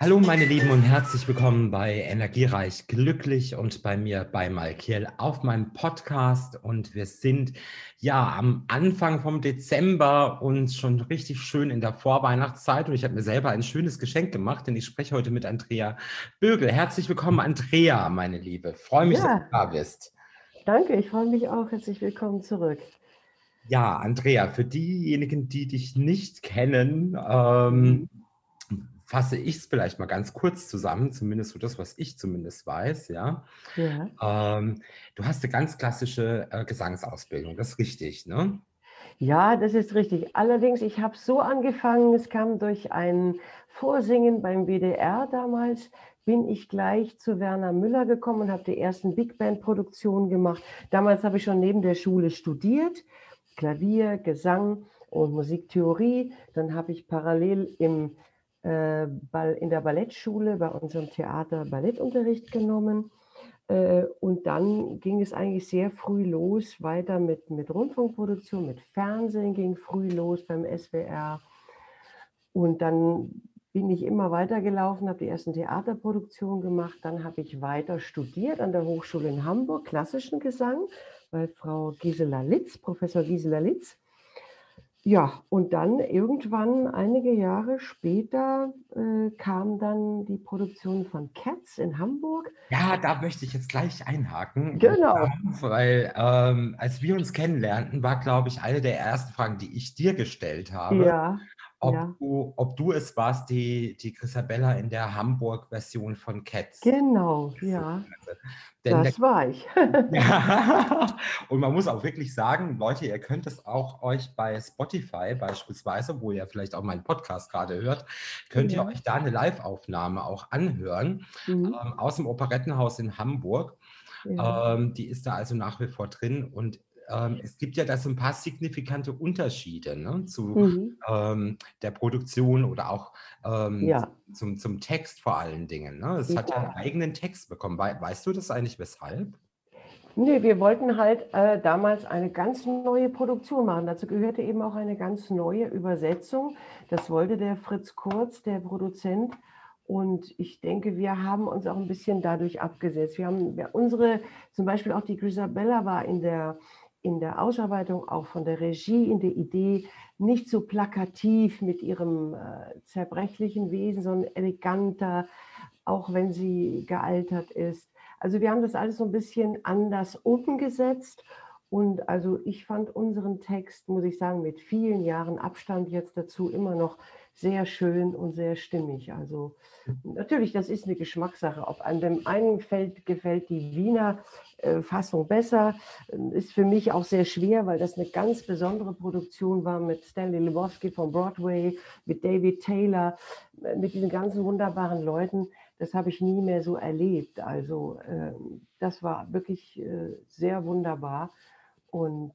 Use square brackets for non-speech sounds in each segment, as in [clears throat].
Hallo meine Lieben und herzlich willkommen bei Energiereich Glücklich und bei mir bei Malkiel auf meinem Podcast. Und wir sind ja am Anfang vom Dezember und schon richtig schön in der Vorweihnachtszeit. Und ich habe mir selber ein schönes Geschenk gemacht, denn ich spreche heute mit Andrea Bögel. Herzlich willkommen, Andrea, meine Liebe. Freue mich, ja. dass du da bist. Danke, ich freue mich auch. Herzlich willkommen zurück. Ja, Andrea, für diejenigen, die dich nicht kennen, ähm, mhm fasse ich es vielleicht mal ganz kurz zusammen, zumindest so das, was ich zumindest weiß, ja. ja. Ähm, du hast eine ganz klassische äh, Gesangsausbildung, das ist richtig, ne? Ja, das ist richtig. Allerdings, ich habe so angefangen, es kam durch ein Vorsingen beim WDR damals, bin ich gleich zu Werner Müller gekommen und habe die ersten Big Band-Produktionen gemacht. Damals habe ich schon neben der Schule studiert, Klavier, Gesang und Musiktheorie. Dann habe ich parallel im in der Ballettschule bei unserem Theater Ballettunterricht genommen. Äh, und dann ging es eigentlich sehr früh los, weiter mit, mit Rundfunkproduktion, mit Fernsehen ging früh los beim SWR. Und dann bin ich immer weitergelaufen, habe die ersten Theaterproduktionen gemacht. Dann habe ich weiter studiert an der Hochschule in Hamburg, klassischen Gesang, bei Frau Gisela Litz, Professor Gisela Litz. Ja, und dann irgendwann, einige Jahre später, äh, kam dann die Produktion von Cats in Hamburg. Ja, da möchte ich jetzt gleich einhaken. Genau. Weil ähm, als wir uns kennenlernten, war, glaube ich, eine der ersten Fragen, die ich dir gestellt habe. Ja ob, ja. du, ob du es warst, die, die Chrisabella in der Hamburg-Version von Cats. Genau, ja. Denn das der, war ich. [laughs] ja. [laughs] Und man muss auch wirklich sagen, Leute, ihr könnt es auch euch bei Spotify beispielsweise, wo ihr vielleicht auch meinen Podcast gerade hört, könnt ja. ihr euch da eine Live-Aufnahme auch anhören mhm. ähm, aus dem Operettenhaus in Hamburg. Ja. Ähm, die ist da also nach wie vor drin und ähm, es gibt ja da so ein paar signifikante Unterschiede ne, zu mhm. ähm, der Produktion oder auch ähm, ja. zum, zum Text vor allen Dingen. Ne? Es ja. hat ja einen eigenen Text bekommen. We weißt du das eigentlich weshalb? Nee, wir wollten halt äh, damals eine ganz neue Produktion machen. Dazu gehörte eben auch eine ganz neue Übersetzung. Das wollte der Fritz Kurz, der Produzent. Und ich denke, wir haben uns auch ein bisschen dadurch abgesetzt. Wir haben unsere, zum Beispiel auch die Grisabella war in der, in der Ausarbeitung, auch von der Regie, in der Idee, nicht so plakativ mit ihrem äh, zerbrechlichen Wesen, sondern eleganter, auch wenn sie gealtert ist. Also wir haben das alles so ein bisschen anders umgesetzt. Und also ich fand unseren Text, muss ich sagen, mit vielen Jahren Abstand jetzt dazu immer noch sehr schön und sehr stimmig. Also natürlich, das ist eine Geschmackssache. Ob an dem einen Feld gefällt die Wiener äh, Fassung besser, ist für mich auch sehr schwer, weil das eine ganz besondere Produktion war mit Stanley Lebowski von Broadway, mit David Taylor, äh, mit diesen ganzen wunderbaren Leuten. Das habe ich nie mehr so erlebt. Also äh, das war wirklich äh, sehr wunderbar und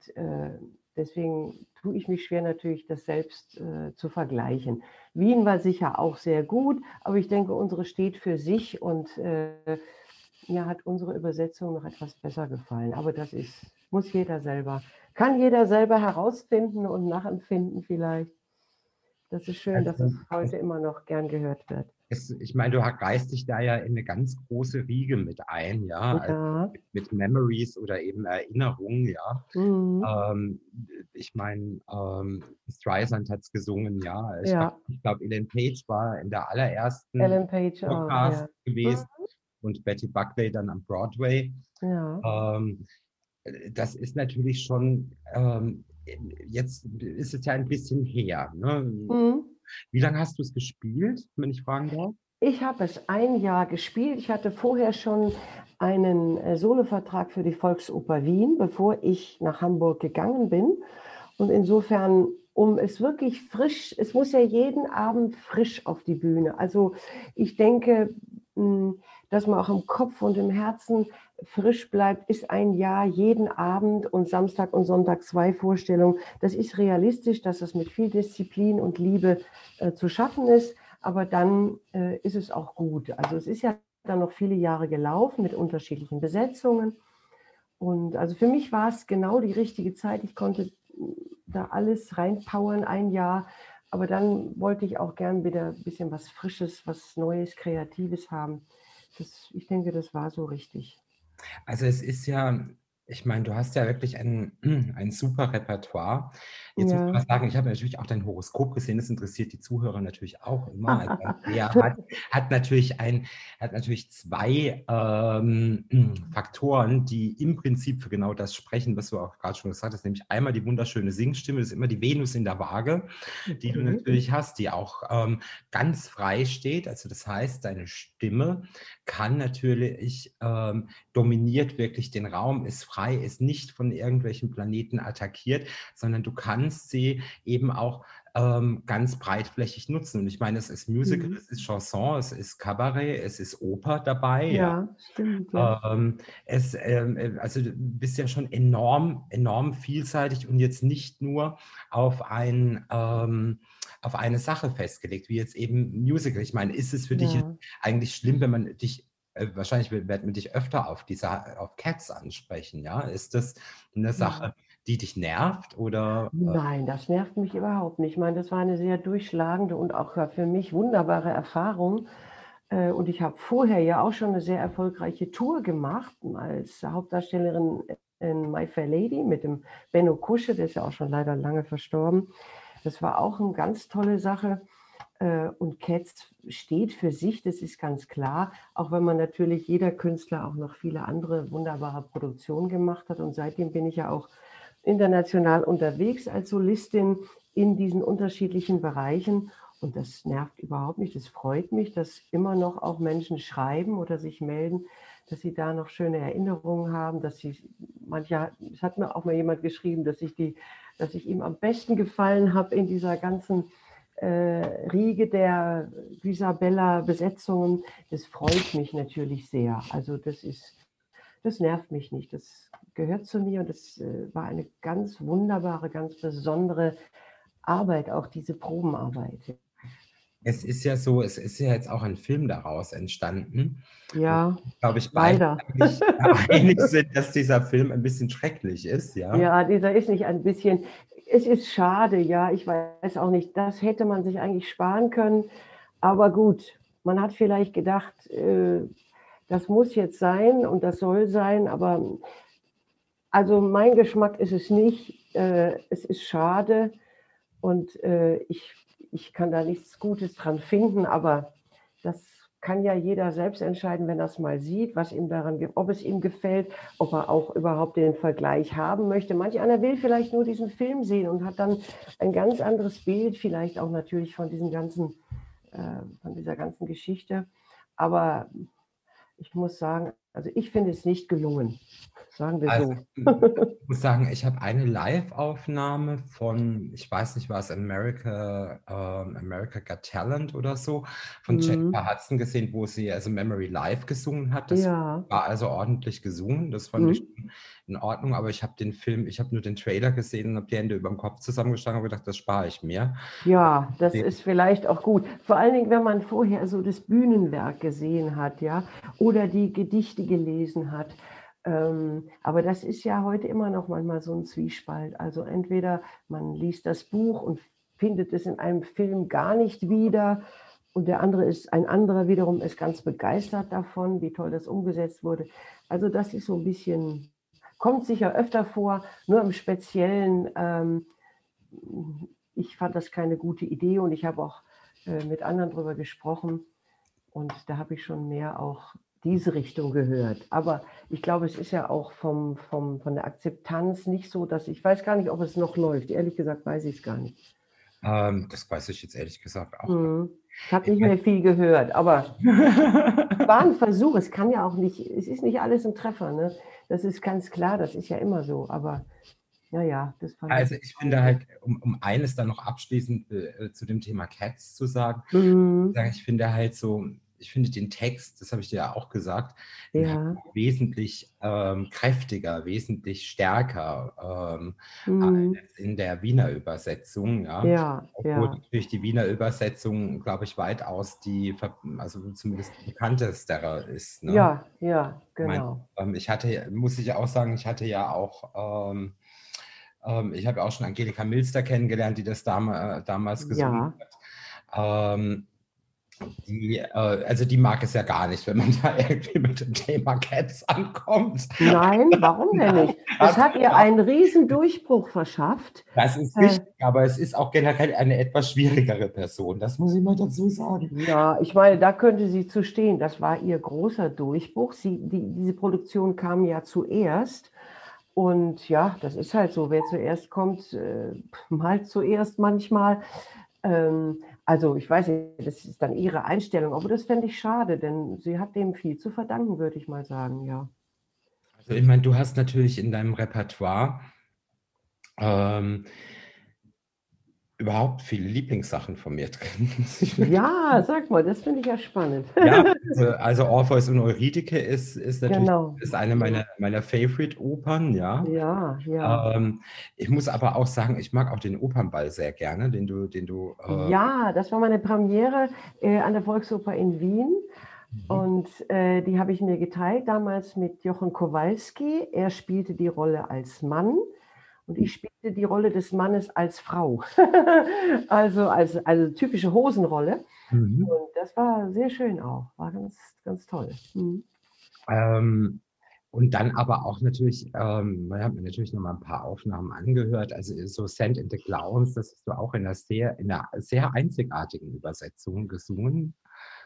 deswegen tue ich mich schwer natürlich, das selbst äh, zu vergleichen. Wien war sicher auch sehr gut, aber ich denke, unsere steht für sich und äh, mir hat unsere Übersetzung noch etwas besser gefallen. Aber das ist, muss jeder selber, kann jeder selber herausfinden und nachempfinden vielleicht. Das ist schön, dass es heute immer noch gern gehört wird es, ich meine, du reißt dich da ja in eine ganz große Riege mit ein, ja, ja. Also mit, mit, Memories oder eben Erinnerungen, ja. Mhm. Ähm, ich meine, ähm, Streisand hat es gesungen, ja. Ich ja. glaube, glaub, Ellen Page war in der allerersten Ellen Page Podcast oh, ja. gewesen mhm. und Betty Buckley dann am Broadway. Ja. Ähm, das ist natürlich schon, ähm, jetzt ist es ja ein bisschen her. Ne? Mhm. Wie lange hast du es gespielt, wenn ich fragen darf? Ich habe es ein Jahr gespielt. Ich hatte vorher schon einen äh, Solovertrag für die Volksoper Wien, bevor ich nach Hamburg gegangen bin. Und insofern, um es wirklich frisch, es muss ja jeden Abend frisch auf die Bühne. Also ich denke, hm, dass man auch im Kopf und im Herzen frisch bleibt, ist ein Jahr jeden Abend und Samstag und Sonntag zwei Vorstellungen. Das ist realistisch, dass das mit viel Disziplin und Liebe äh, zu schaffen ist, aber dann äh, ist es auch gut. Also es ist ja dann noch viele Jahre gelaufen mit unterschiedlichen Besetzungen. Und also für mich war es genau die richtige Zeit. Ich konnte da alles reinpowern, ein Jahr. Aber dann wollte ich auch gern wieder ein bisschen was Frisches, was Neues, Kreatives haben. Das, ich denke, das war so richtig. Also es ist ja ich meine, du hast ja wirklich ein, [clears throat] ein super Repertoire. Jetzt muss man sagen, ich habe natürlich auch dein Horoskop gesehen, das interessiert die Zuhörer natürlich auch immer. Also [laughs] er hat, hat, natürlich ein, hat natürlich zwei ähm, [clears throat] Faktoren, die im Prinzip für genau das sprechen, was du auch gerade schon gesagt hast, nämlich einmal die wunderschöne Singstimme, das ist immer die Venus in der Waage, die du mhm. natürlich hast, die auch ähm, ganz frei steht. Also das heißt, deine Stimme kann natürlich ähm, dominiert wirklich den Raum, ist frei, ist nicht von irgendwelchen Planeten attackiert, sondern du kannst sie eben auch ähm, ganz breitflächig nutzen. Und ich meine, es ist Musical, mhm. es ist Chanson, es ist Kabarett, es ist Oper dabei. Ja, ja. stimmt. Ja. Ähm, es, ähm, äh, also du bist ja schon enorm, enorm vielseitig und jetzt nicht nur auf ein ähm, auf eine Sache festgelegt, wie jetzt eben Musical. Ich meine, ist es für ja. dich eigentlich schlimm, wenn man dich äh, wahrscheinlich wird man dich öfter auf diese auf Cats ansprechen, ja? Ist das eine Sache, die dich nervt oder? Äh? Nein, das nervt mich überhaupt nicht. Ich meine, das war eine sehr durchschlagende und auch für mich wunderbare Erfahrung. Äh, und ich habe vorher ja auch schon eine sehr erfolgreiche Tour gemacht als Hauptdarstellerin in My Fair Lady mit dem Benno Kusche, der ist ja auch schon leider lange verstorben. Das war auch eine ganz tolle Sache. Äh, und Cats steht für sich, das ist ganz klar, auch wenn man natürlich jeder Künstler auch noch viele andere wunderbare Produktionen gemacht hat. Und seitdem bin ich ja auch international unterwegs als Solistin in diesen unterschiedlichen Bereichen. Und das nervt überhaupt nicht. Das freut mich, dass immer noch auch Menschen schreiben oder sich melden, dass sie da noch schöne Erinnerungen haben, dass sie, manche, es hat mir auch mal jemand geschrieben, dass ich die, dass ich ihm am besten gefallen habe in dieser ganzen äh, Riege der Isabella-Besetzungen, das freut mich natürlich sehr. Also das ist, das nervt mich nicht. Das gehört zu mir und das äh, war eine ganz wunderbare, ganz besondere Arbeit, auch diese Probenarbeit. Es ist ja so, es ist ja jetzt auch ein Film daraus entstanden. Ja, glaube ich, beide einig sind, dass dieser Film ein bisschen schrecklich ist. Ja, ja dieser ist nicht ein bisschen es ist schade, ja, ich weiß auch nicht, das hätte man sich eigentlich sparen können. Aber gut, man hat vielleicht gedacht, äh, das muss jetzt sein und das soll sein, aber also mein Geschmack ist es nicht. Äh, es ist schade und äh, ich, ich kann da nichts Gutes dran finden, aber das kann ja jeder selbst entscheiden, wenn er es mal sieht, was ihm daran, ob es ihm gefällt, ob er auch überhaupt den Vergleich haben möchte. Manch einer will vielleicht nur diesen Film sehen und hat dann ein ganz anderes Bild, vielleicht auch natürlich von diesem ganzen, äh, von dieser ganzen Geschichte. Aber ich muss sagen, also ich finde es nicht gelungen. Sagen wir also, so. Ich muss sagen, ich habe eine Live-Aufnahme von, ich weiß nicht, war es America, ähm, America Got Talent oder so, von mhm. Jennifer Hudson gesehen, wo sie also Memory Live gesungen hat. Das ja. war also ordentlich gesungen. Das fand mhm. ich in Ordnung, aber ich habe den Film, ich habe nur den Trailer gesehen und habe die Hände über dem Kopf zusammengeschlagen und gedacht, das spare ich mir. Ja, das den. ist vielleicht auch gut. Vor allen Dingen, wenn man vorher so das Bühnenwerk gesehen hat, ja, oder die Gedichte gelesen hat. Ähm, aber das ist ja heute immer noch manchmal so ein Zwiespalt. Also entweder man liest das Buch und findet es in einem Film gar nicht wieder und der andere ist, ein anderer wiederum ist ganz begeistert davon, wie toll das umgesetzt wurde. Also das ist so ein bisschen, kommt sicher öfter vor, nur im Speziellen. Ähm, ich fand das keine gute Idee und ich habe auch äh, mit anderen darüber gesprochen und da habe ich schon mehr auch diese Richtung gehört. Aber ich glaube, es ist ja auch vom, vom, von der Akzeptanz nicht so, dass ich weiß gar nicht, ob es noch läuft. Ehrlich gesagt weiß ich es gar nicht. Ähm, das weiß ich jetzt ehrlich gesagt auch. Mhm. Ich habe nicht mehr viel gehört, aber [laughs] war ein Versuch. Es kann ja auch nicht, es ist nicht alles ein Treffer. Ne? Das ist ganz klar, das ist ja immer so. Aber naja, das fand Also ich finde halt, um, um eines dann noch abschließend äh, zu dem Thema Cats zu sagen, mhm. ich finde halt so, ich finde den Text, das habe ich dir ja auch gesagt, Ja. wesentlich ähm, kräftiger, wesentlich stärker ähm, Mhm. als in der Wiener Übersetzung. Ja. Ja, Obwohl ja. natürlich die Wiener Übersetzung, glaube ich, weitaus die, also zumindest die ist. Ne? Ja, ja, Ich mein, genau. ähm, ich hatte, muss ich auch sagen, ich hatte ja auch, ähm, ähm, ich habe ja auch schon Angelika Milster kennengelernt, die das dam äh, damals gesungen hat. Ähm, die, äh, also die mag es ja gar nicht, wenn man da [laughs] irgendwie mit dem Thema Cats ankommt. Nein, [laughs] warum denn nicht? Das hat ihr einen riesen Durchbruch verschafft. Das ist Äh. richtig, aber es ist auch generell eine etwas schwierigere Person, das muss ich mal dazu sagen. Ja, ich meine, da könnte sie zu stehen. Das war ihr großer Durchbruch. Sie, die, diese Produktion kam ja zuerst. Und ja, das ist halt so. Wer zuerst kommt, äh, malt zuerst manchmal. Ähm, also ich weiß nicht, das ist dann ihre Einstellung. Aber das fände ich schade, denn sie hat dem viel zu verdanken, würde ich mal sagen, ja. Also ich meine, du hast natürlich in deinem Repertoire ähm, überhaupt viele Lieblingssachen von mir drin. Ja, [laughs] sag mal, das finde ich ja spannend. Ja, [laughs] also, also Orpheus und Eurydike ist, ist natürlich Genau. ist eine meiner, meiner Favorite-Opern, ja. Ja, ja. Ähm, ich muss aber auch sagen, ich mag auch den Opernball sehr gerne, den du, den du äh, Ja, das war meine Premiere äh, an der Volksoper in Wien. mhm. Und äh, die habe ich mir geteilt, damals mit Jochen Kowalski. Er spielte die Rolle als Mann und ich spielte die Rolle des Mannes als Frau. [laughs] also als also typische Hosenrolle. Mhm. Und das war sehr schön auch. War ganz, ganz toll. Mhm. Ähm, und dann aber auch natürlich, ähm, man hat mir natürlich noch mal ein paar Aufnahmen angehört. Also so Sand in the Clowns, das hast du auch in einer sehr, in einer sehr einzigartigen Übersetzung gesungen.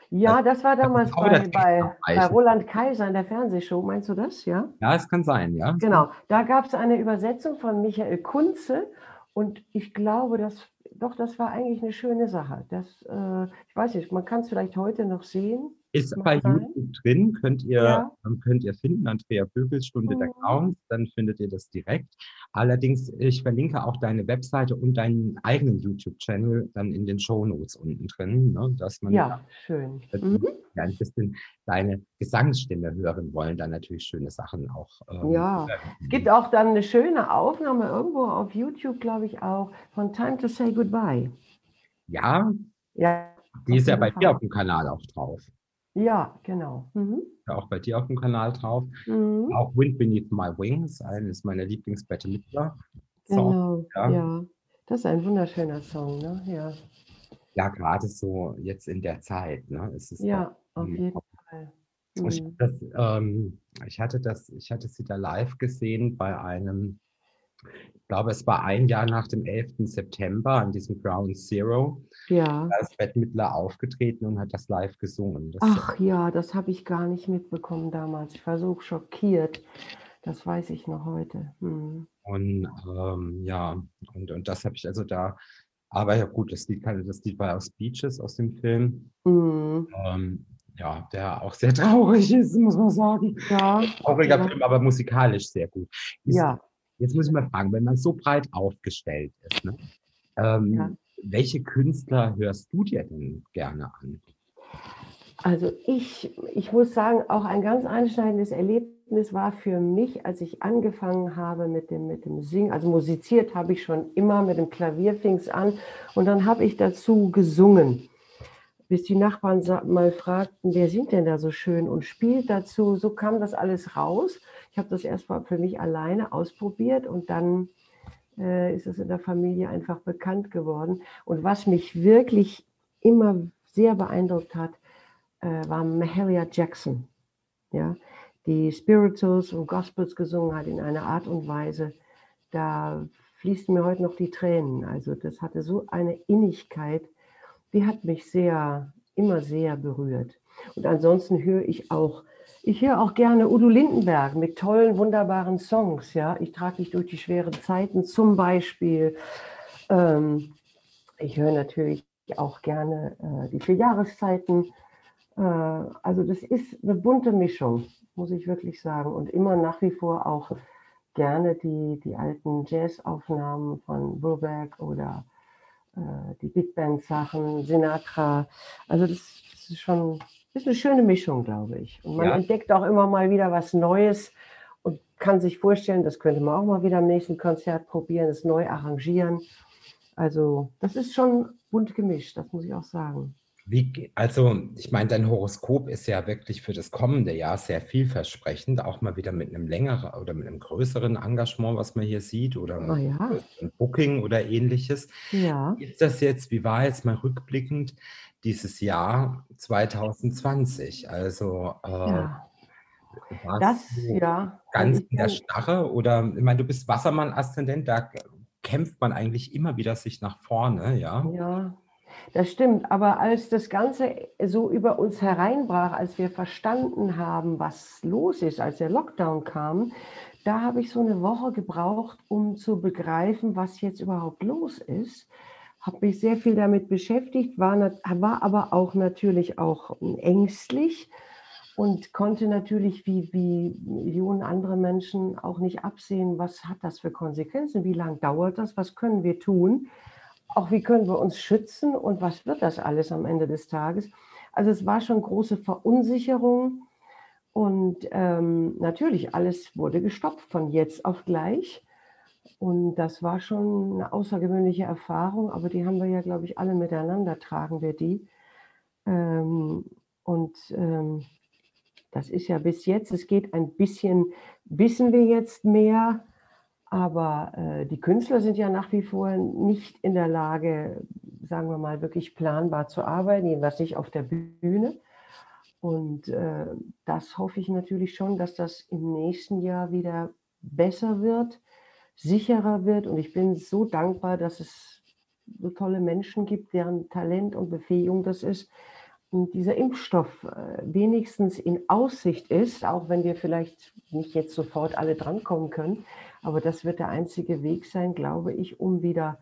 Ja, das war damals wieder bei, bei, bei. Roland Kaiser in der Fernsehshow. Meinst du das? Ja? Ja, es kann sein, ja. Genau, da gab es eine Übersetzung von Michael Kunze und ich glaube, das, doch, das war eigentlich eine schöne Sache. Das, äh, ich weiß nicht, man kann es vielleicht heute noch sehen. Ist Mag bei sein. YouTube drin, könnt ihr, Ja. ähm, könnt ihr finden, Andrea Bögels Stunde der Mhm. Clowns, dann findet ihr das direkt. Allerdings, ich verlinke auch deine Webseite und deinen eigenen YouTube-Channel dann in den Shownotes unten drin, ne, dass man Ja, schön. Mhm. ja ein bisschen deine Gesangsstimme hören wollen, dann natürlich schöne Sachen auch. ähm, Ja, es gibt auch dann eine schöne Aufnahme irgendwo auf YouTube, glaube ich auch, von Time to Say Goodbye. Ja, Ja, die ist ja bei Fall. dir auf dem Kanal auch drauf. Ja genau. Mhm. Auch bei dir auf dem Kanal drauf. Mhm. Auch Wind Beneath My Wings, eines meiner Lieblings-Bette Midler. Genau, ja. ja. Das ist ein wunderschöner Song, ne? Ja, Ja, gerade so jetzt in der Zeit. Ne? Es ist ja auf Mhm. jeden Fall. Ich, Mhm. das, ähm, ich hatte das, ich hatte sie da live gesehen bei einem, ich glaube, es war ein Jahr nach dem 11. September an diesem Ground Zero. Ja. Da ist Bette Midler aufgetreten und hat das live gesungen. Das, Ach ja, das habe ich gar nicht mitbekommen damals. Ich war so schockiert. Das weiß ich noch heute. Hm. Und ähm, ja, und, und das habe ich also da, aber ja gut, das Lied, das Lied war aus Beaches aus dem Film. Hm. Ähm, ja, der auch sehr [laughs] traurig ist, muss man sagen. Ja, Trauriger ja. Film, aber musikalisch sehr gut. Ist, ja. Jetzt muss ich mal fragen, wenn man so breit aufgestellt ist, ne, ähm, Ja. welche Künstler hörst du dir denn gerne an? Also ich, ich muss sagen, auch ein ganz einschneidendes Erlebnis war für mich, als ich angefangen habe mit dem, mit dem Singen. Also musiziert habe ich schon immer, mit dem Klavier fing es an und dann habe ich dazu gesungen. Bis die Nachbarn mal fragten, wer singt denn da so schön und spielt dazu. So kam das alles raus. Ich habe das erst mal für mich alleine ausprobiert und dann äh, ist es in der Familie einfach bekannt geworden. Und was mich wirklich immer sehr beeindruckt hat, äh, war Mahalia Jackson, ja, die Spirituals und Gospels gesungen hat in einer Art und Weise, da fließen mir heute noch die Tränen. Also das hatte so eine Innigkeit, die hat mich sehr, immer sehr berührt. Und ansonsten höre ich auch, ich höre auch gerne Udo Lindenberg mit tollen, wunderbaren Songs. Ja, ich trage dich durch die schweren Zeiten zum Beispiel. Ähm, ich höre natürlich auch gerne äh, die vier Jahreszeiten. Äh, also das ist eine bunte Mischung, muss ich wirklich sagen. Und immer nach wie vor auch gerne die, die alten Jazzaufnahmen von Brubeck oder die Big Band Sachen, Sinatra. Also das, das ist schon, ist eine schöne Mischung, glaube ich. Und man Ja. entdeckt auch immer mal wieder was Neues und kann sich vorstellen, das könnte man auch mal wieder am nächsten Konzert probieren, es neu arrangieren. Also das ist schon bunt gemischt, das muss ich auch sagen. Wie, also, ich meine, dein Horoskop ist ja wirklich für das kommende Jahr sehr vielversprechend, auch mal wieder mit einem längeren oder mit einem größeren Engagement, was man hier sieht, oder Ah ja, ein Booking oder ähnliches. ja. Wie ist das jetzt, wie war jetzt mal rückblickend dieses Jahr 2020? Also, äh, Ja, das, ja. ganz Also in der kann- Starre oder, ich meine, du bist Wassermann-Aszendent, da kämpft man eigentlich immer wieder sich nach vorne, ja? Ja, das stimmt. Aber als das Ganze so über uns hereinbrach, als wir verstanden haben, was los ist, als der Lockdown kam, da habe ich so eine Woche gebraucht, um zu begreifen, was jetzt überhaupt los ist. Habe mich sehr viel damit beschäftigt, war, war aber auch natürlich auch ängstlich und konnte natürlich wie, wie Millionen andere Menschen auch nicht absehen, was hat das für Konsequenzen, wie lange dauert das, was können wir tun, auch wie können wir uns schützen und was wird das alles am Ende des Tages. Also es war schon große Verunsicherung und ähm, natürlich alles wurde gestoppt von jetzt auf gleich. Und das war schon eine außergewöhnliche Erfahrung, aber die haben wir ja, glaube ich, alle miteinander, tragen wir die. Ähm, und ähm, das ist ja bis jetzt, es geht ein bisschen, wissen wir jetzt mehr, aber äh, die Künstler sind ja nach wie vor nicht in der Lage, sagen wir mal, wirklich planbar zu arbeiten, jedenfalls nicht auf der Bühne. Und äh, das hoffe ich natürlich schon, dass das im nächsten Jahr wieder besser wird, sicherer wird. Und ich bin so dankbar, dass es so tolle Menschen gibt, deren Talent und Befähigung das ist. Dieser Impfstoff äh, wenigstens in Aussicht ist, auch wenn wir vielleicht nicht jetzt sofort alle drankommen können, aber das wird der einzige Weg sein, glaube ich, um wieder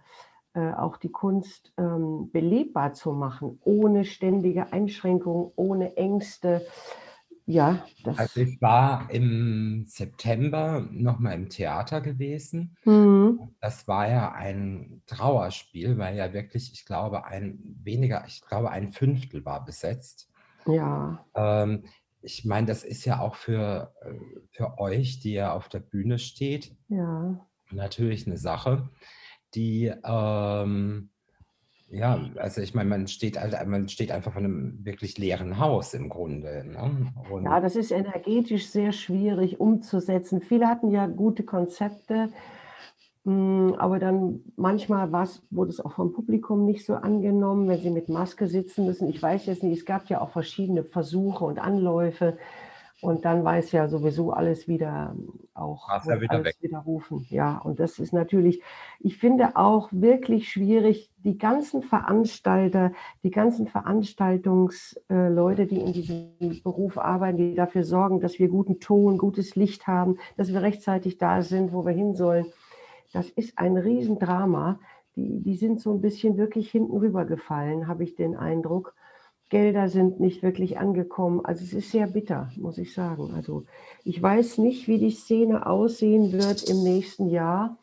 äh, auch die Kunst ähm, belebbar zu machen, ohne ständige Einschränkungen, ohne Ängste. Ja, das. Also ich war im September nochmal im Theater gewesen. Mhm. Das war ja ein Trauerspiel, weil ja wirklich, ich glaube, ein weniger, ich glaube, ein Fünftel war besetzt. Ja, Ähm, ich meine, das ist ja auch für, für euch, die ja auf der Bühne steht, ja, natürlich eine Sache, die, ähm, ja, also ich meine, man steht, halt- man steht einfach vor einem wirklich leeren Haus im Grunde. Ne? Ja, das ist energetisch sehr schwierig umzusetzen. Viele hatten ja gute Konzepte, mh, aber dann manchmal wurde es auch vom Publikum nicht so angenommen, wenn sie mit Maske sitzen müssen. Ich weiß jetzt nicht, es gab ja auch verschiedene Versuche und Anläufe. Und dann es ja sowieso alles wieder ähm, auch ja wieder alles weg. widerrufen. Ja, und das ist natürlich, ich finde auch wirklich schwierig, die ganzen Veranstalter, die ganzen Veranstaltungsleute, die in diesem Beruf arbeiten, die dafür sorgen, dass wir guten Ton, gutes Licht haben, dass wir rechtzeitig da sind, wo wir hin sollen. Das ist ein Riesendrama. Die, die sind so ein bisschen wirklich hinten rübergefallen, habe ich den Eindruck. Gelder sind nicht wirklich angekommen. Also es ist sehr bitter, muss ich sagen. Also ich weiß nicht, wie die Szene aussehen wird im nächsten Jahr,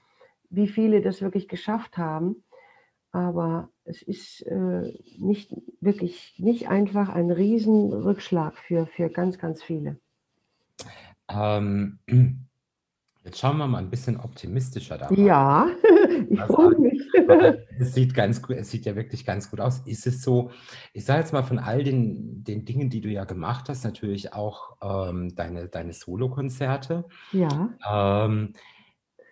wie viele das wirklich geschafft haben. Aber es ist äh, nicht wirklich nicht einfach ein Riesenrückschlag für, für ganz, ganz viele. ähm, jetzt schauen wir mal ein bisschen optimistischer da. Ja, [laughs] ich freue mich. [laughs] Es sieht ganz gut, es sieht ja wirklich ganz gut aus. Ist es so, ich sage jetzt mal von all den, den Dingen, die du ja gemacht hast, natürlich auch ähm, deine, deine Solokonzerte. Ja, Ähm,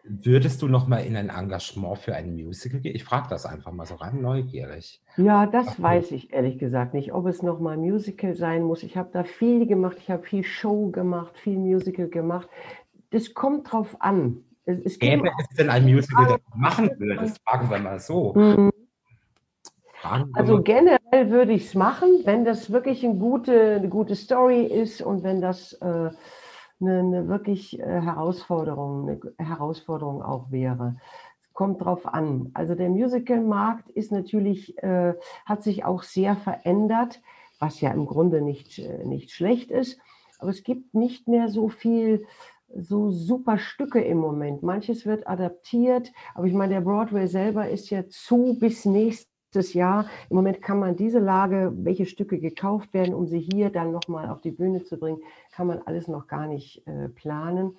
würdest du noch mal in ein Engagement für ein Musical gehen? Ich frage das einfach mal so rein neugierig. ja, das Okay. weiß ich ehrlich gesagt nicht, ob es nochmal Musical sein muss. Ich habe da viel gemacht, ich habe viel Show gemacht, viel Musical gemacht. Das kommt drauf an. Es, es Gäbe es denn ein Musical, das du machen würdest? Fragen wir mal so. Mhm. Also generell würde ich es machen, wenn das wirklich eine gute, eine gute Story ist und wenn das äh, eine, eine wirklich äh, Herausforderung, eine Herausforderung auch wäre. Kommt drauf an. Also der Musical-Markt ist natürlich, äh, hat sich auch sehr verändert, was ja im Grunde nicht, äh, nicht schlecht ist. Aber es gibt nicht mehr so viel, so super Stücke im Moment. Manches wird adaptiert, aber ich meine, der Broadway selber ist ja zu bis nächstes Jahr. Im Moment kann man diese Lage, welche Stücke gekauft werden, um sie hier dann nochmal auf die Bühne zu bringen, kann man alles noch gar nicht äh, planen.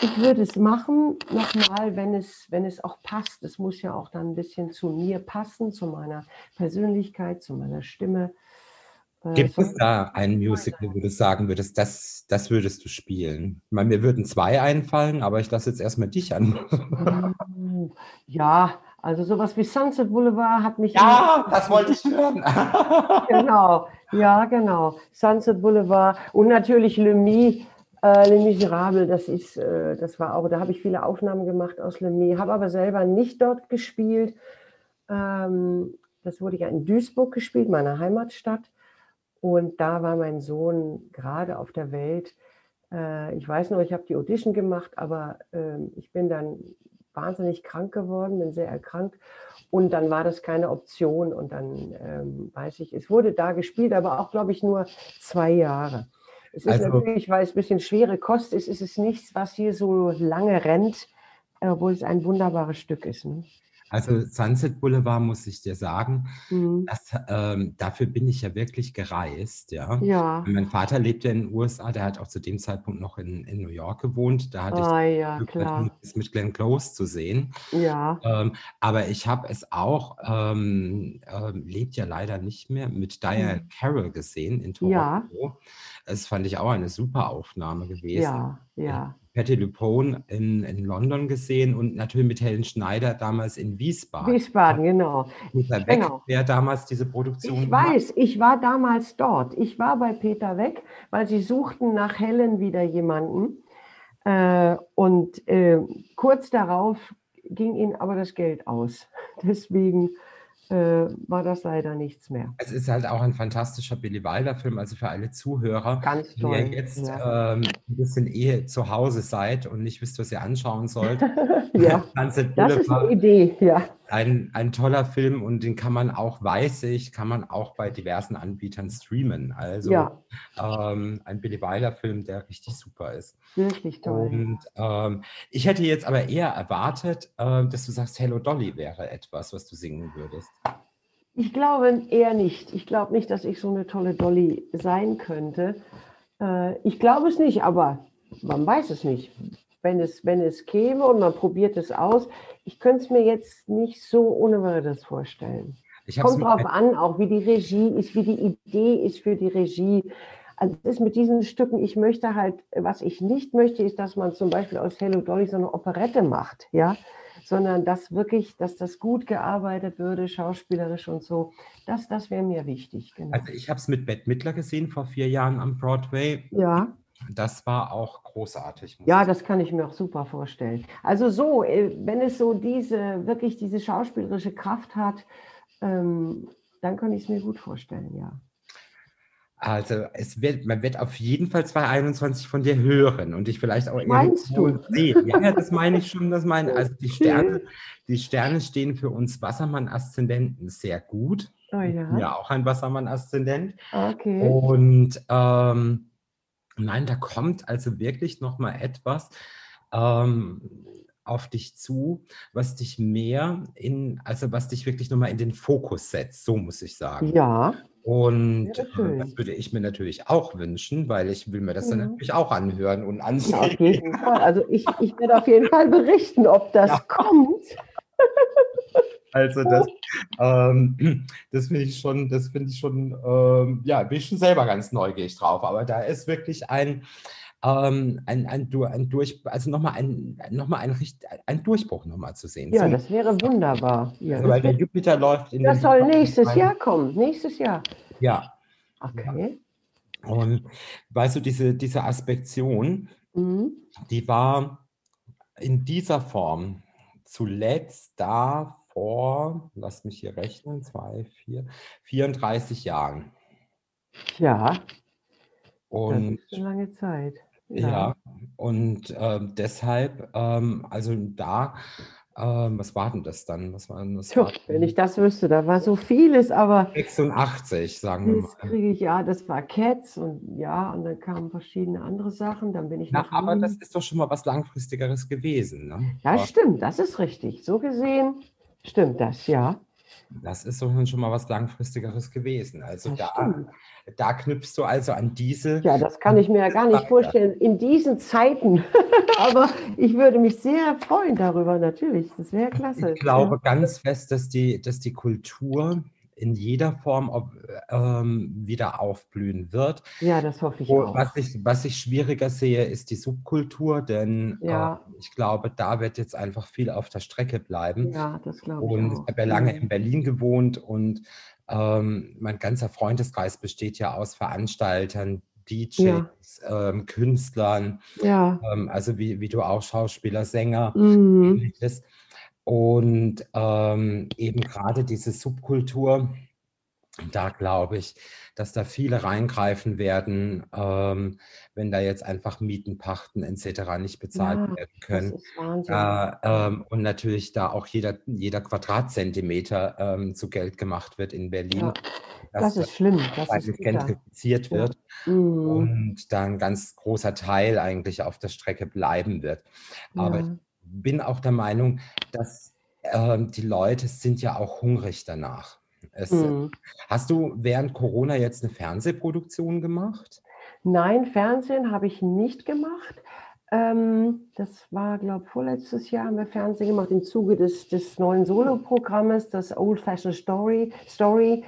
Ich würde es machen, nochmal, wenn es, wenn es auch passt. Es muss ja auch dann ein bisschen zu mir passen, zu meiner Persönlichkeit, zu meiner Stimme. Gibt es da ein Musical, wo du sagen würdest, das, das würdest du spielen? Ich meine, mir würden zwei einfallen, aber ich lasse jetzt erstmal dich an. Ja, also sowas wie Sunset Boulevard hat mich. Ja, das wollte ich hören. [laughs] genau, ja, genau. Sunset Boulevard und natürlich Le Mie, äh, Les Miserables, das ist, äh, das war auch, da habe ich viele Aufnahmen gemacht aus Le Mie, habe aber selber nicht dort gespielt. Ähm, das wurde ja in Duisburg gespielt, meiner Heimatstadt. Und da war mein Sohn gerade auf der Welt. Äh, ich weiß noch, ich habe die Audition gemacht, aber ähm, ich bin dann wahnsinnig krank geworden, bin sehr erkrankt. Und dann war das keine Option. Und dann ähm, weiß ich, es wurde da gespielt, aber auch, glaube ich, nur zwei Jahre. Es ist also, natürlich, weil es ein bisschen schwere Kost ist, ist es nichts, was hier so lange rennt, obwohl es ein wunderbares Stück ist. Ne? Also Sunset Boulevard muss ich dir sagen, mhm. das, ähm, dafür bin ich ja wirklich gereist. Ja? ja. Mein Vater lebte in den USA, der hat auch zu dem Zeitpunkt noch in, in New York gewohnt. Da hatte ah, ich ja, klar. mit Glenn Close zu sehen. Ja. Ähm, aber ich habe es auch, ähm, äh, lebt ja leider nicht mehr, mit Diane mhm. Carroll gesehen in Toronto. Ja. Das fand ich auch eine super Aufnahme gewesen. Ja, ja. Patty Lupone in, in London gesehen und natürlich mit Helen Schneider damals in Wiesbaden. Wiesbaden, genau. Peter Weck, genau. wer damals diese Produktion Ich weiß, ich war damals dort. Ich war bei Peter Weck, weil sie suchten nach Helen wieder jemanden. Äh, und äh, kurz darauf ging ihnen aber das Geld aus. [laughs] Deswegen war das leider nichts mehr. Es ist halt auch ein fantastischer Billy Wilder-Film, also für alle Zuhörer, Ganz toll, die ihr jetzt ja. ähm, ein bisschen eh zu Hause seid und nicht wisst, was ihr anschauen sollt. [laughs] ja, das ist eine Idee, ja. Ein, ein toller Film und den kann man auch, weiß ich, kann man auch bei diversen Anbietern streamen. Also ja. ähm, ein Billy Wilder-Film, der richtig super ist. Wirklich toll. Und ähm, ich hätte jetzt aber eher erwartet, äh, dass du sagst, Hello Dolly wäre etwas, was du singen würdest. Ich glaube eher nicht. Ich glaube nicht, dass ich so eine tolle Dolly sein könnte. Äh, ich glaube es nicht, aber man weiß es nicht. Wenn es, wenn es käme und man probiert es aus, ich könnte es mir jetzt nicht so ohne weiteres vorstellen. Kommt drauf an, auch wie die Regie ist, wie die Idee ist für die Regie. Also es ist mit diesen Stücken, ich möchte halt, was ich nicht möchte, ist, dass man zum Beispiel aus Hello Dolly so eine Operette macht, ja sondern dass wirklich, dass das gut gearbeitet würde, schauspielerisch und so. Das, das wäre mir wichtig. Genau. Also ich habe es mit Bette Midler gesehen vor vier Jahren am Broadway. Ja. Das war auch großartig. Ja, das kann ich mir auch super vorstellen. Also so, äh, wenn es so diese, wirklich diese schauspielerische Kraft hat, ähm, dann kann ich es mir gut vorstellen, ja. Also es wird, man wird auf jeden Fall 2021 von dir hören und dich vielleicht auch Meinst du? sehen. Ja, das meine ich schon, das meine also die Sterne, die Sterne stehen für uns Wassermann-Aszendenten sehr gut. Oh ja. Ja, auch ein Wassermann-Aszendent. Okay. Und ähm, nein, da kommt also wirklich nochmal etwas. Ähm, auf dich zu, was dich mehr in, also was dich wirklich nochmal in den Fokus setzt, so muss ich sagen. Ja. Und äh, das würde ich mir natürlich auch wünschen, weil ich will mir das dann mhm. natürlich auch anhören und ansehen. Ja, auf jeden Fall. Also ich, ich werde auf jeden Fall berichten, ob das ja. kommt. Also das, ähm, das finde ich schon, das finde ich schon, ähm, ja, bin ich schon selber ganz neugierig drauf. Aber da ist wirklich ein, ähm, ein, ein, ein Durch, also nochmal ein, noch ein, ein Durchbruch nochmal zu sehen. Ja, das wäre wunderbar. Ja, also, weil der Jupiter läuft in Das soll nächstes Jahr kommen, nächstes Jahr. Ja. Okay. Und weißt du, diese, diese Aspektion, mhm. die war in dieser Form zuletzt da vor, lass mich hier rechnen, zwei, vier, 34 Jahren. Ja. Und das ist eine lange Zeit. Ja, ja und äh, deshalb, ähm, also da, äh, was war denn das dann? Was war denn das? Tja, wenn ich das wüsste, da war so vieles, aber. 86, sagen wir mal. Das kriege ich, ja, das war Cats und ja, und dann kamen verschiedene andere Sachen. Dann bin ich. Na, aber das ist doch schon mal was Langfristigeres gewesen. Ne? Ja, aber, stimmt, das ist richtig. So gesehen stimmt das, ja. Das ist so schon mal was Langfristigeres gewesen. Also da, da knüpfst du also an diese. Ja, das kann ich mir ja gar nicht vorstellen in diesen Zeiten. [laughs] Aber ich würde mich sehr freuen darüber, natürlich. Das wäre klasse. Ich glaube ja. ganz fest, dass die, dass die Kultur in jeder Form ob, ähm, wieder aufblühen wird. Ja, das hoffe ich auch. Was ich, was ich schwieriger sehe, ist die Subkultur, denn ja. äh, ich glaube, da wird jetzt einfach viel auf der Strecke bleiben. Ja, das glaube ich Und auch. ich habe ja lange in Berlin gewohnt und ähm, mein ganzer Freundeskreis besteht ja aus Veranstaltern, DJs, ja. ähm, Künstlern, ja. ähm, also wie, wie du auch Schauspieler, Sänger, mhm. ähnliches. Und ähm, eben gerade diese Subkultur, da glaube ich, dass da viele reingreifen werden, ähm, wenn da jetzt einfach Mieten, Pachten etc. nicht bezahlt ja, werden können. Äh, ähm, und natürlich da auch jeder, jeder Quadratzentimeter ähm, zu Geld gemacht wird in Berlin. Ja, das ist schlimm. Das ist gentrifiziert wird ja. mhm. und da ein ganz großer Teil eigentlich auf der Strecke bleiben wird. Aber bin auch der Meinung, dass äh, die Leute sind ja auch hungrig danach. Es, mhm. Hast du während Corona jetzt eine Fernsehproduktion gemacht? Nein, Fernsehen habe ich nicht gemacht. Ähm, das war, glaube ich, vorletztes Jahr haben wir Fernsehen gemacht im Zuge des, des neuen Solo-Programmes, das Old Fashioned Story. Story.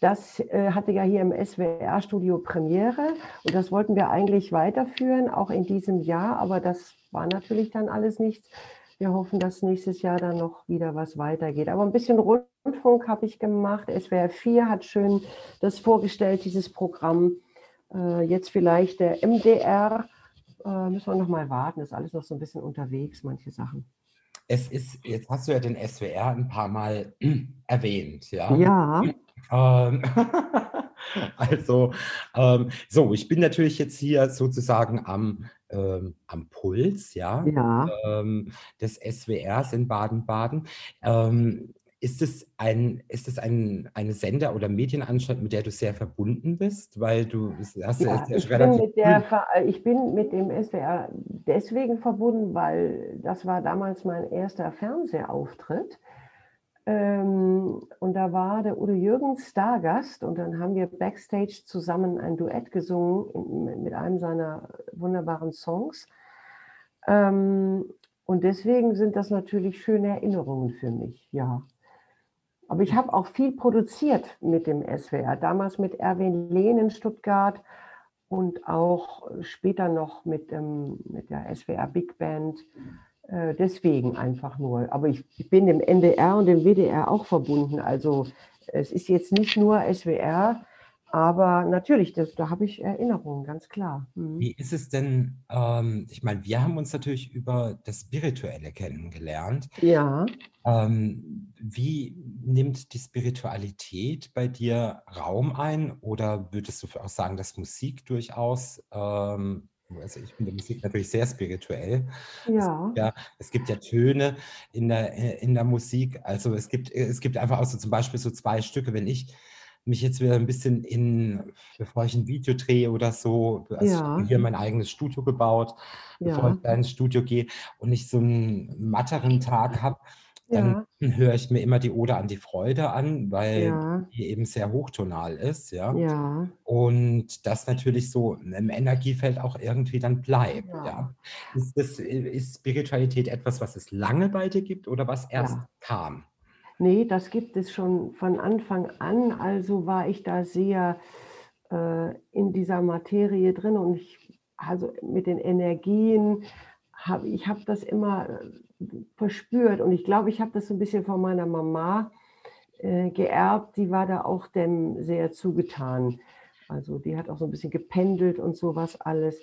Das äh, hatte ja hier im SWR-Studio Premiere und das wollten wir eigentlich weiterführen, auch in diesem Jahr, aber das war natürlich dann alles nichts. Wir hoffen, dass nächstes Jahr dann noch wieder was weitergeht. Aber ein bisschen Rundfunk habe ich gemacht. SWR 4 hat schön das vorgestellt, dieses Programm. Äh, jetzt vielleicht der MDR. Äh, müssen wir noch mal warten. Ist alles noch so ein bisschen unterwegs, manche Sachen. Es ist, jetzt hast du ja den SWR ein paar Mal [clears throat] erwähnt, ja? Ja. Ähm, [laughs] also, ähm, so, ich bin natürlich jetzt hier sozusagen am ähm, am Puls ja, ja. Ähm, des SWRs in Baden-Baden. Ähm, ist es, ein, ist es ein, eine Sender- oder Medienanstalt, mit der du sehr verbunden bist? Weil du hast ja, ja ich, bin mit der, ich bin mit dem SWR deswegen verbunden, weil das war damals mein erster Fernsehauftritt. Ähm, und da war der Udo Jürgens Stargast und dann haben wir backstage zusammen ein Duett gesungen mit einem seiner wunderbaren Songs. Ähm, und deswegen sind das natürlich schöne Erinnerungen für mich, ja. Aber ich habe auch viel produziert mit dem SWR, damals mit Erwin Lehn in Stuttgart und auch später noch mit, dem, mit der SWR Big Band. Äh, deswegen einfach nur. Aber ich, ich, bin dem NDR und dem WDR auch verbunden. Also es ist jetzt nicht nur SWR, aber natürlich, das, da habe ich Erinnerungen, ganz klar. Mhm. Wie ist es denn, ähm, ich meine, wir haben uns natürlich über das Spirituelle kennengelernt. Ja. Ähm, wie nimmt die Spiritualität bei dir Raum ein? Oder würdest du auch sagen, dass Musik durchaus ähm, also ich finde Musik natürlich sehr spirituell. Ja. Es, ja, es gibt ja Töne in der, äh, in der Musik. Also es gibt, es gibt einfach auch so zum Beispiel so zwei Stücke, wenn ich mich jetzt wieder ein bisschen in, bevor ich ein Video drehe oder so, also ja. ich habe hier mein eigenes Studio gebaut, bevor ja. ich da ins Studio gehe und ich so einen matteren Tag habe, dann ja. höre ich mir immer die Ode an die Freude an, weil ja. die eben sehr hochtonal ist, ja. ja. Und das natürlich so im Energiefeld auch irgendwie dann bleibt, ja. Ist, das, ist Spiritualität etwas, was es lange bei dir gibt oder was erst kam? Nee, das gibt es schon von Anfang an. Also war ich da sehr äh, in dieser Materie drin und ich, also mit den Energien, hab, ich habe das immer verspürt. Und ich glaube, ich habe das so ein bisschen von meiner Mama äh, geerbt. Die war da auch dem sehr zugetan. Also die hat auch so ein bisschen gependelt und sowas alles.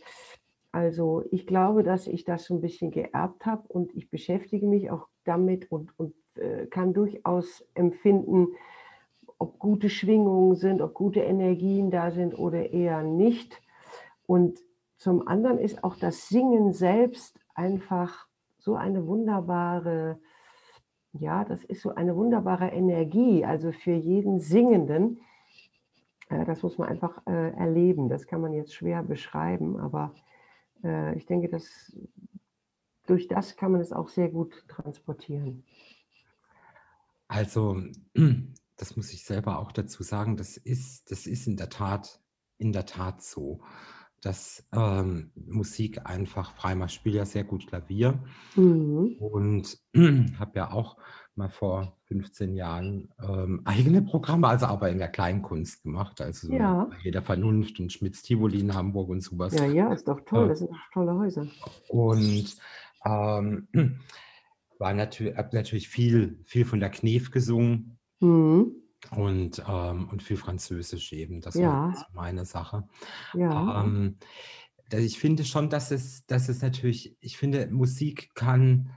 Also ich glaube, dass ich das so ein bisschen geerbt habe und ich beschäftige mich auch damit und, und äh, kann durchaus empfinden, ob gute Schwingungen sind, ob gute Energien da sind oder eher nicht. Und zum anderen ist auch das Singen selbst einfach so eine wunderbare, ja, das ist so eine wunderbare Energie, also für jeden Singenden. Äh, das muss man einfach äh, erleben. Das kann man jetzt schwer beschreiben, aber äh, ich denke, dass durch das kann man es auch sehr gut transportieren. Also, [clears throat] das muss ich selber auch dazu sagen, das ist, das ist in der Tat, in der Tat so, dass ähm, Musik einfach frei macht. Ich spiele ja sehr gut Klavier Mhm. und [clears throat] habe ja auch mal vor 15 Jahren ähm, eigene Programme, also aber in der Kleinkunst gemacht, also so Ja. bei jeder Vernunft und Schmitz-Tivoli in Hamburg und sowas. Ja, ja, ist doch toll. Äh, Das sind doch tolle Häuser. und ähm, [clears throat] war natürlich, habe natürlich viel, viel von der Knef gesungen Mhm. Und, ähm, und viel Französisch eben. Das war Ja, so meine Sache. ja, Ähm, ich finde schon, dass es, dass es natürlich, ich finde, Musik kann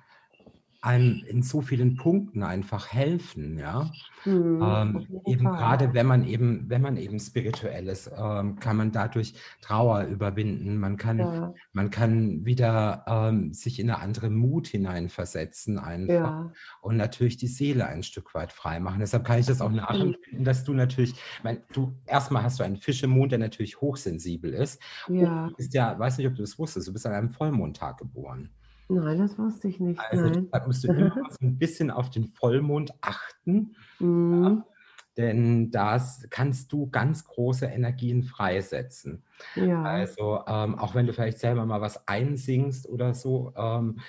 einem in so vielen Punkten einfach helfen, ja. mhm. Ähm, eben Fall. gerade wenn man eben, wenn man eben spirituell ist, ähm, kann man dadurch Trauer überwinden. Man kann, Ja, man kann wieder ähm, sich in eine andere Mut hineinversetzen einfach ja, und natürlich die Seele ein Stück weit frei machen. Deshalb kann ich das auch nachempfinden, dass du natürlich, ich meine, du erstmal hast du einen Fisch im Mond, der natürlich hochsensibel ist. Und Ja, du bist ja, weiß nicht, ob du das wusstest, du bist an einem Vollmondtag geboren. Nein, das wusste ich nicht. Also Nein. deshalb musst du [laughs] immer so ein bisschen auf den Vollmond achten, Mhm. denn da kannst du ganz große Energien freisetzen. Ja, Also ähm, auch wenn du vielleicht selber mal was einsingst oder so ähm,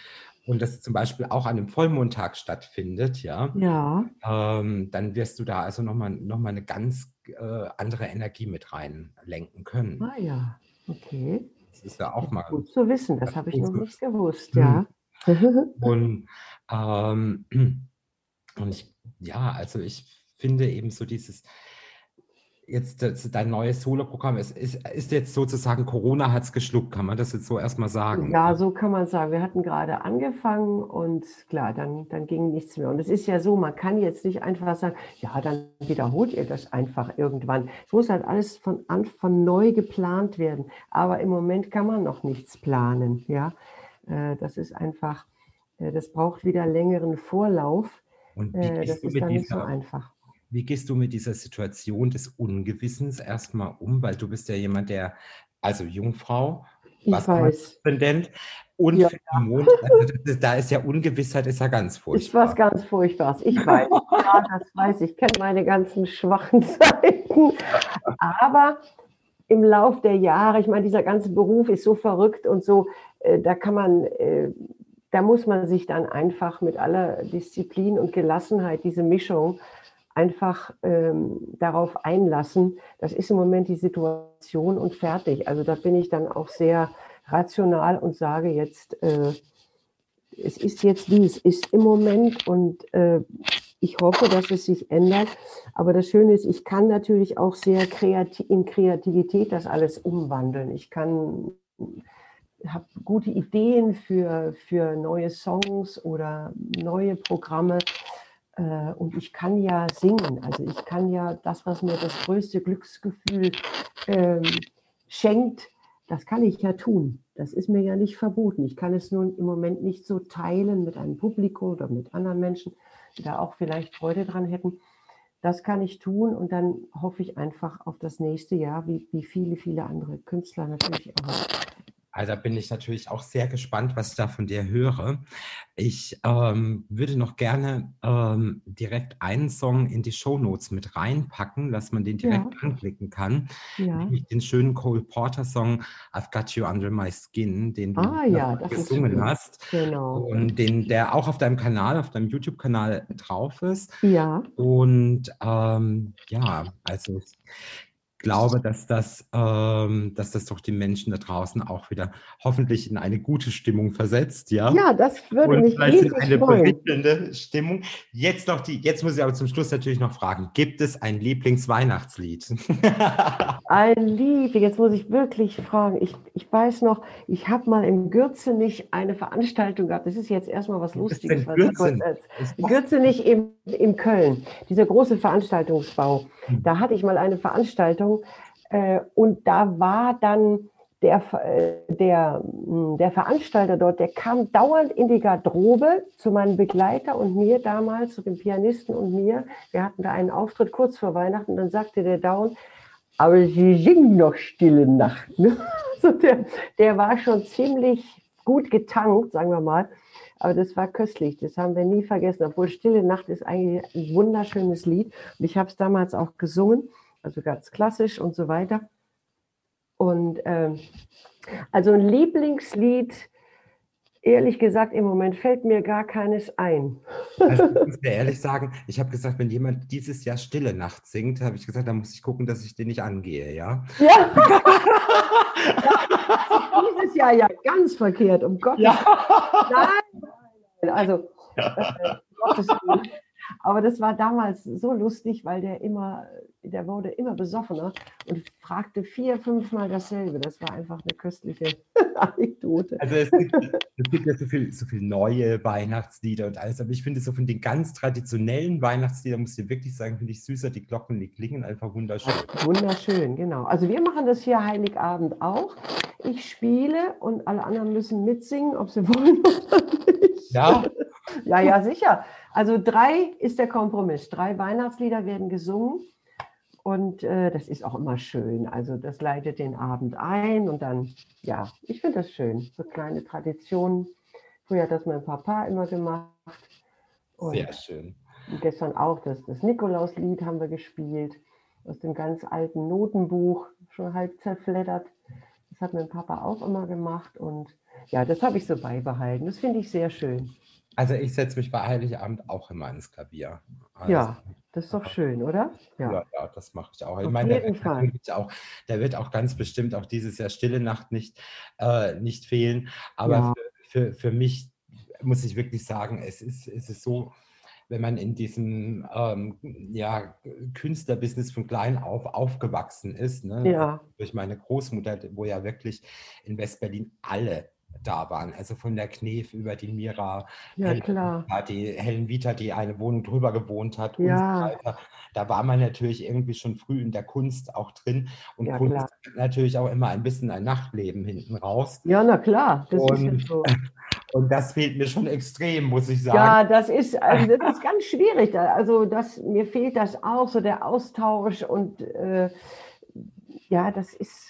und das zum Beispiel auch an einem Vollmondtag stattfindet, ja, ja, ähm, dann wirst du da also nochmal noch mal eine ganz äh, andere Energie mit reinlenken können. ah ja, okay. Das ist ja auch mal Gut zu wissen, das habe ich noch nicht gewusst, Mhm. ja. [laughs] Und, ähm, [clears throat] und ich, ja, also ich finde eben so dieses, jetzt das, dein neues Soloprogramm, es ist, ist jetzt sozusagen Corona hat es geschluckt, kann man das jetzt so erstmal sagen? Ja, so kann man sagen. Wir hatten gerade angefangen und klar, dann, dann ging nichts mehr. Und es ist ja so, man kann jetzt nicht einfach sagen, ja, dann wiederholt ihr das einfach irgendwann. Es muss halt alles von, an, von neu geplant werden. Aber im Moment kann man noch nichts planen. Ja, Äh, das ist einfach, äh, das braucht wieder längeren Vorlauf. Und wie Äh, Das ist dann nicht so einfach. Wie gehst du mit dieser Situation des Ungewissens erstmal um? Weil du bist ja jemand, der, also Jungfrau, Ich was weiß. Und Ja. für den Mond, also das da ist ja Ungewissheit, ist ja ganz Ist was furchtbar. ganz Furchtbares. Ich weiß. Ja, das weiß ich. Ich kenne meine ganzen schwachen [laughs] Seiten. Aber im Lauf der Jahre, ich meine, dieser ganze Beruf ist so verrückt und so, äh, da kann man, äh, da muss man sich dann einfach mit aller Disziplin und Gelassenheit, diese Mischung, einfach ähm, darauf einlassen. Das ist im Moment die Situation und fertig. Also da bin ich dann auch sehr rational und sage jetzt, äh, es ist jetzt wie es ist im Moment und äh, ich hoffe, dass es sich ändert. Aber das Schöne ist, ich kann natürlich auch sehr kreativ, in Kreativität das alles umwandeln. Ich kann, habe gute Ideen für, für neue Songs oder neue Programme. Äh, und ich kann ja singen. Also ich kann ja das, was mir das größte Glücksgefühl ähm, schenkt, das kann ich ja tun. Das ist mir ja nicht verboten. Ich kann es nun im Moment nicht so teilen mit einem Publikum oder mit anderen Menschen, die da auch vielleicht Freude dran hätten. Das kann ich tun und dann hoffe ich einfach auf das nächste Jahr, wie, wie viele, viele andere Künstler natürlich auch. Also da bin ich natürlich auch sehr gespannt, was ich da von dir höre. Ich ähm, würde noch gerne ähm, direkt einen Song in die Shownotes mit reinpacken, dass man den direkt Ja. anklicken kann. Ja, den schönen Cole Porter Song I've Got You Under My Skin, den du Ah, ja, gesungen hast. genau. Und den, der auch auf deinem Kanal, auf deinem YouTube-Kanal drauf ist. Ja, Und ähm, ja, also glaube, dass das, ähm, dass das doch die Menschen da draußen auch wieder hoffentlich in eine gute Stimmung versetzt, ja. ja das würde Und mich vielleicht in eine freuen. berieselnde Stimmung. Jetzt noch die, jetzt muss ich aber zum Schluss natürlich noch fragen: Gibt es ein Lieblingsweihnachtslied? [laughs] Ein Lied, jetzt muss ich wirklich fragen. Ich, ich weiß noch, ich habe mal im Gürzenich eine Veranstaltung gehabt. Das ist jetzt erstmal was Lustiges. was kurz Gürzenich? in, in Köln, dieser große Veranstaltungsbau. Hm. Da hatte ich mal eine Veranstaltung äh, und da war dann der, äh, der, mh, der Veranstalter dort, der kam dauernd in die Garderobe zu meinem Begleiter und mir damals, zu dem Pianisten und mir. Wir hatten da einen Auftritt kurz vor Weihnachten. Dann sagte der dauernd, aber sie singen noch Stille Nacht. [laughs] Also der, der war schon ziemlich gut getankt, sagen wir mal. Aber das war köstlich, das haben wir nie vergessen. Obwohl Stille Nacht ist eigentlich ein wunderschönes Lied. Und ich habe es damals auch gesungen, also ganz klassisch und so weiter. Und ähm, also ein Lieblingslied, ehrlich gesagt, im Moment fällt mir gar keines ein. Also ich muss [laughs] mir ehrlich sagen, ich habe gesagt, wenn jemand dieses Jahr Stille Nacht singt, habe ich gesagt, dann muss ich gucken, dass ich den nicht angehe, ja? Ja. [laughs] dieses Jahr ja ganz verkehrt, um Gottes Willen. Ja. Nein, also, äh, Gottes Willen. Aber das war damals so lustig, weil der immer, der wurde immer besoffener und fragte vier, fünfmal dasselbe. Das war einfach eine köstliche [laughs] Anekdote. Also es gibt, es gibt ja so viele so viel neue Weihnachtslieder und alles, aber ich finde so von den ganz traditionellen Weihnachtsliedern, muss ich wirklich sagen, finde ich süßer, die Glocken, die klingen einfach wunderschön. Wunderschön, genau. Also wir machen das hier Heiligabend auch. Ich spiele und alle anderen müssen mitsingen, ob sie [laughs] wollen oder nicht. Ja. Ja, ja, sicher. Also drei ist der Kompromiss. Drei Weihnachtslieder werden gesungen und äh, das ist auch immer schön. Also das leitet den Abend ein und dann, ja, ich finde das schön. So kleine Traditionen. Früher hat das mein Papa immer gemacht. Und Sehr schön. Gestern auch das, das Nikolauslied haben wir gespielt aus dem ganz alten Notenbuch, schon halb zerfleddert. Das hat mein Papa auch immer gemacht und ja, das habe ich so beibehalten. Das finde ich sehr schön. Also ich setze mich bei Heiligabend auch immer ins Klavier. Also, ja, das ist doch schön, oder? Ja, ja, ja das mache ich auch. Auf ich meine, jeden der, Fall. Wird auch, der wird auch ganz bestimmt auch dieses Jahr Stille Nacht nicht, äh, nicht fehlen. Aber ja. für, für, für mich muss ich wirklich sagen, es ist, es ist so, wenn man in diesem ähm, ja, Künstlerbusiness von klein auf aufgewachsen ist, ne? ja. durch meine Großmutter, wo ja wirklich in Westberlin alle da waren. Also von der Knef über die Mira, ja, klar. die Helen Vita, die eine Wohnung drüber gewohnt hat ja. und so weiter. Da war man natürlich irgendwie schon früh in der Kunst auch drin. Und ja, Kunst klar. hat natürlich auch immer ein bisschen ein Nachtleben hinten raus. Ja, na klar. Das und, ist so. [laughs] und das fehlt mir schon extrem, muss ich sagen. Ja, das ist, also das ist [laughs] ganz schwierig. Also das, mir fehlt das auch, so der Austausch und äh, ja, das ist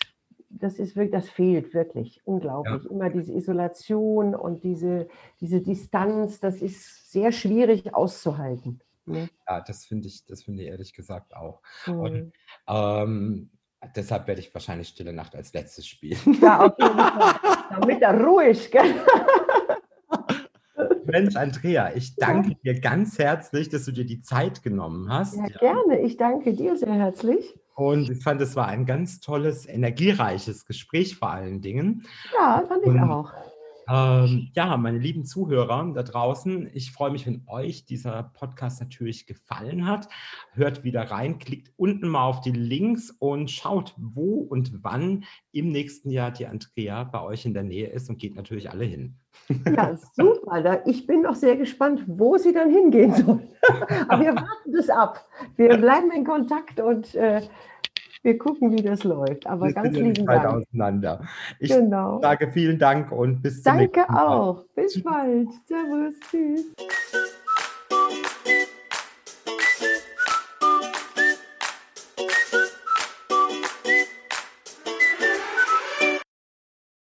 das ist wirklich, das fehlt wirklich unglaublich. Ja. Immer diese Isolation und diese, diese Distanz, das ist sehr schwierig auszuhalten. Ne? Ja, das finde ich, das finde ich ehrlich gesagt auch. Mhm. Und ähm, deshalb werde ich wahrscheinlich Stille Nacht als letztes spielen. Ja, auf jeden Fall. Damit er ruhig, gell? [laughs] Mensch, Andrea, ich danke dir ganz herzlich, dass du dir die Zeit genommen hast. Ja, gerne. Ich danke dir sehr herzlich. Und ich fand, es war ein ganz tolles, energiereiches Gespräch vor allen Dingen. Ja, fand ich Und, auch. Ähm, ja, meine lieben Zuhörer da draußen, ich freue mich, wenn euch dieser Podcast natürlich gefallen hat. Hört wieder rein, klickt unten mal auf die Links und schaut, wo und wann im nächsten Jahr die Andrea bei euch in der Nähe ist und geht natürlich alle hin. Ja, super. Ich bin noch sehr gespannt, wo sie dann hingehen soll. [laughs] Aber wir warten das ab. Wir [laughs] bleiben in Kontakt und äh, wir gucken, wie das läuft. Aber wir ganz lieben Dank. auseinander. Ich genau. sage vielen Dank und bis zum Danke nächsten Mal. Danke auch. Bis bald. Servus. Tschüss.